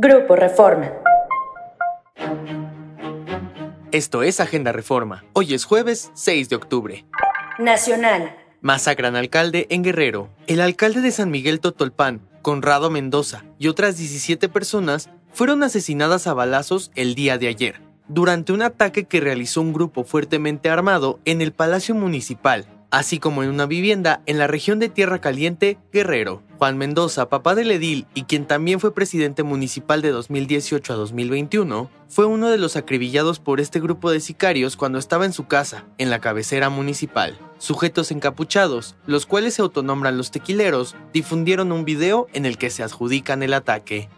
Grupo Reforma. Esto es Agenda Reforma. Hoy es jueves 6 de octubre. Nacional. Masacran alcalde en Guerrero. El alcalde de San Miguel Totolpán, Conrado Mendoza, y otras 17 personas fueron asesinadas a balazos el día de ayer, durante un ataque que realizó un grupo fuertemente armado en el Palacio Municipal, así como en una vivienda en la región de Tierra Caliente, Guerrero. Juan Mendoza, papá del edil y quien también fue presidente municipal de 2018 a 2021, fue uno de los acribillados por este grupo de sicarios cuando estaba en su casa, en la cabecera municipal. Sujetos encapuchados, los cuales se autonombran los tequileros, difundieron un video en el que se adjudican el ataque.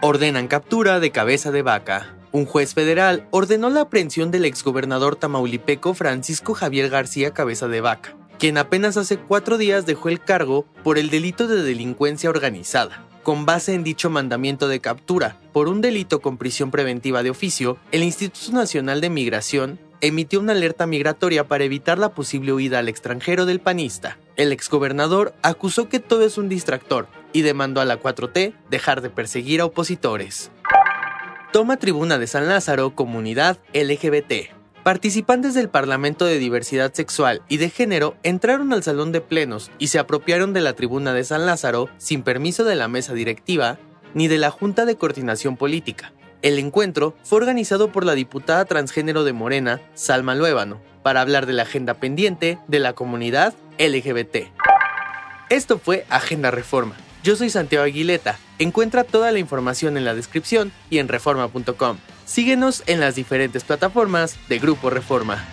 Ordenan captura de cabeza de vaca. Un juez federal ordenó la aprehensión del exgobernador tamaulipeco Francisco Javier García Cabeza de Vaca, quien apenas hace cuatro días dejó el cargo por el delito de delincuencia organizada. Con base en dicho mandamiento de captura por un delito con prisión preventiva de oficio, el Instituto Nacional de Migración emitió una alerta migratoria para evitar la posible huida al extranjero del panista. El exgobernador acusó que todo es un distractor y demandó a la 4T dejar de perseguir a opositores. Toma tribuna de San Lázaro, comunidad LGBT. Participantes del Parlamento de Diversidad Sexual y de Género entraron al salón de plenos y se apropiaron de la tribuna de San Lázaro sin permiso de la mesa directiva ni de la Junta de Coordinación Política. El encuentro fue organizado por la diputada transgénero de Morena, Salma Luébano, para hablar de la agenda pendiente de la comunidad LGBT. Esto fue Agenda Reforma yo soy Santiago Aguileta. Encuentra toda la información en la descripción y en reforma.com. Síguenos en las diferentes plataformas de Grupo Reforma.